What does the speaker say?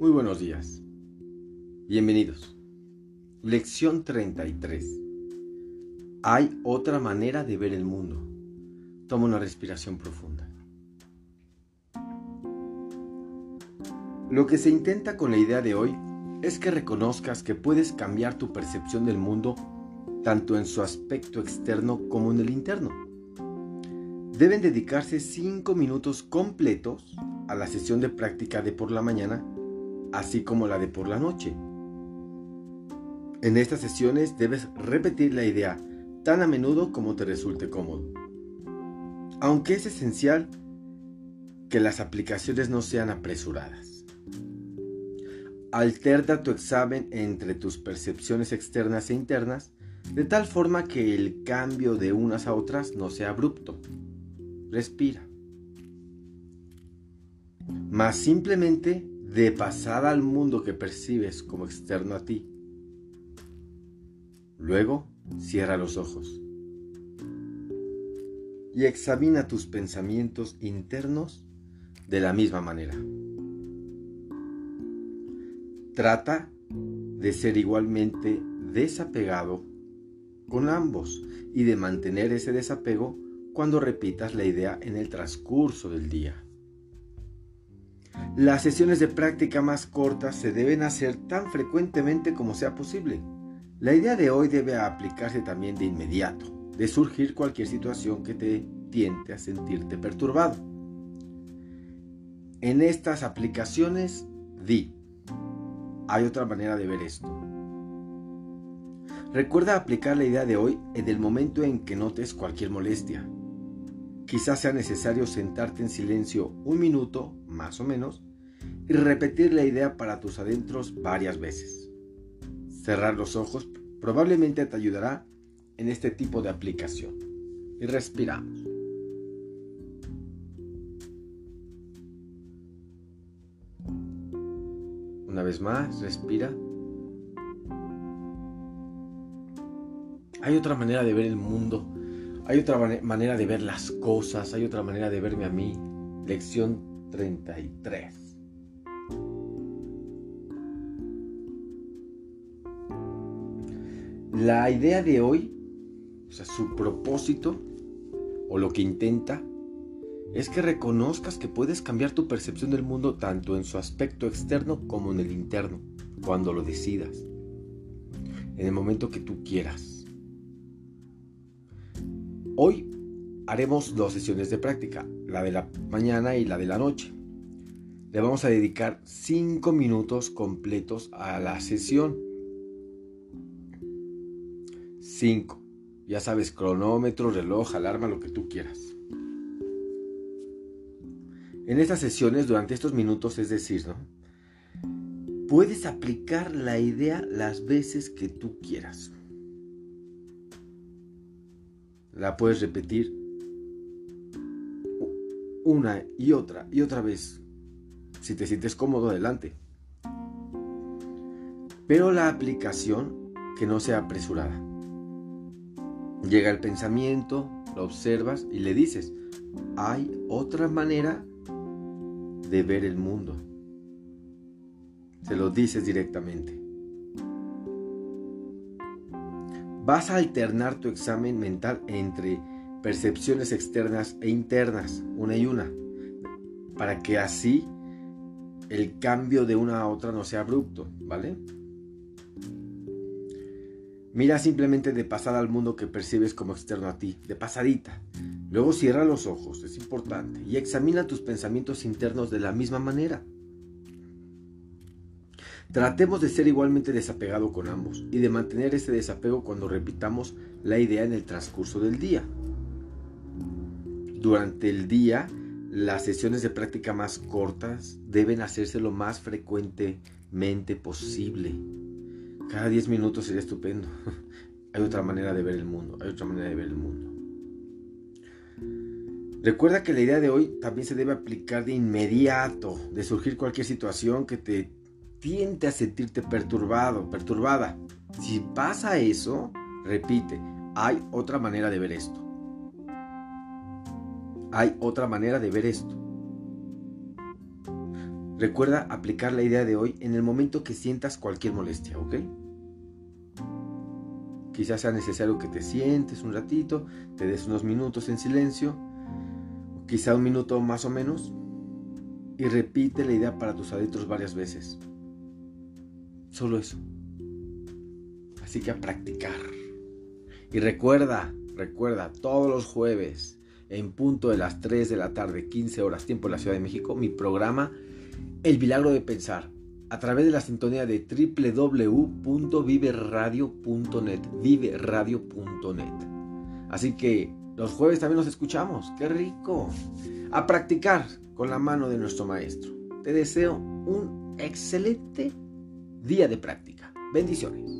Muy buenos días. Bienvenidos. Lección 33. Hay otra manera de ver el mundo. Toma una respiración profunda. Lo que se intenta con la idea de hoy es que reconozcas que puedes cambiar tu percepción del mundo tanto en su aspecto externo como en el interno. Deben dedicarse 5 minutos completos a la sesión de práctica de por la mañana, así como la de por la noche. En estas sesiones debes repetir la idea tan a menudo como te resulte cómodo. Aunque es esencial que las aplicaciones no sean apresuradas. Alterna tu examen entre tus percepciones externas e internas de tal forma que el cambio de unas a otras no sea abrupto. Respira. Más simplemente de pasada al mundo que percibes como externo a ti. Luego, cierra los ojos y examina tus pensamientos internos de la misma manera. Trata de ser igualmente desapegado con ambos y de mantener ese desapego cuando repitas la idea en el transcurso del día. Las sesiones de práctica más cortas se deben hacer tan frecuentemente como sea posible. La idea de hoy debe aplicarse también de inmediato, de surgir cualquier situación que te tiente a sentirte perturbado. En estas aplicaciones, di, hay otra manera de ver esto. Recuerda aplicar la idea de hoy en el momento en que notes cualquier molestia. Quizás sea necesario sentarte en silencio un minuto, más o menos, y repetir la idea para tus adentros varias veces. Cerrar los ojos probablemente te ayudará en este tipo de aplicación. Y respiramos. Una vez más, respira. Hay otra manera de ver el mundo, hay otra manera de ver las cosas, hay otra manera de verme a mí. Lección 33. La idea de hoy, o sea, su propósito, o lo que intenta, es que reconozcas que puedes cambiar tu percepción del mundo tanto en su aspecto externo como en el interno, cuando lo decidas, en el momento que tú quieras. Hoy haremos dos sesiones de práctica, la de la mañana y la de la noche. Le vamos a dedicar 5 minutos completos a la sesión. 5. Ya sabes, cronómetro, reloj, alarma, lo que tú quieras. En estas sesiones, durante estos minutos, es decir, ¿no? Puedes aplicar la idea las veces que tú quieras la puedes repetir una y otra y otra vez. Si te sientes cómodo, adelante. Pero la aplicación que no sea apresurada. Llega el pensamiento, lo observas y le dices, hay otra manera de ver el mundo. Se lo dices directamente. vas a alternar tu examen mental entre percepciones externas e internas, una y una, para que así el cambio de una a otra no sea abrupto, ¿vale? Mira simplemente de pasada al mundo que percibes como externo a ti, de pasadita. Luego cierra los ojos, es importante, y examina tus pensamientos internos de la misma manera. Tratemos de ser igualmente desapegado con ambos y de mantener ese desapego cuando repitamos la idea en el transcurso del día. Durante el día, las sesiones de práctica más cortas deben hacerse lo más frecuentemente posible. Cada 10 minutos sería estupendo. hay otra manera de ver el mundo, hay otra manera de ver el mundo. Recuerda que la idea de hoy también se debe aplicar de inmediato, de surgir cualquier situación que te tiende a sentirte perturbado, perturbada. Si pasa eso, repite, hay otra manera de ver esto. Hay otra manera de ver esto. Recuerda aplicar la idea de hoy en el momento que sientas cualquier molestia, ¿ok? Quizás sea necesario que te sientes un ratito, te des unos minutos en silencio, quizá un minuto más o menos, y repite la idea para tus adentros varias veces. Solo eso. Así que a practicar. Y recuerda, recuerda, todos los jueves, en punto de las 3 de la tarde, 15 horas tiempo en la Ciudad de México, mi programa El Milagro de Pensar, a través de la sintonía de www.viveradio.net, viveradio.net. Así que los jueves también nos escuchamos, qué rico. A practicar con la mano de nuestro maestro. Te deseo un excelente día de práctica. Bendiciones.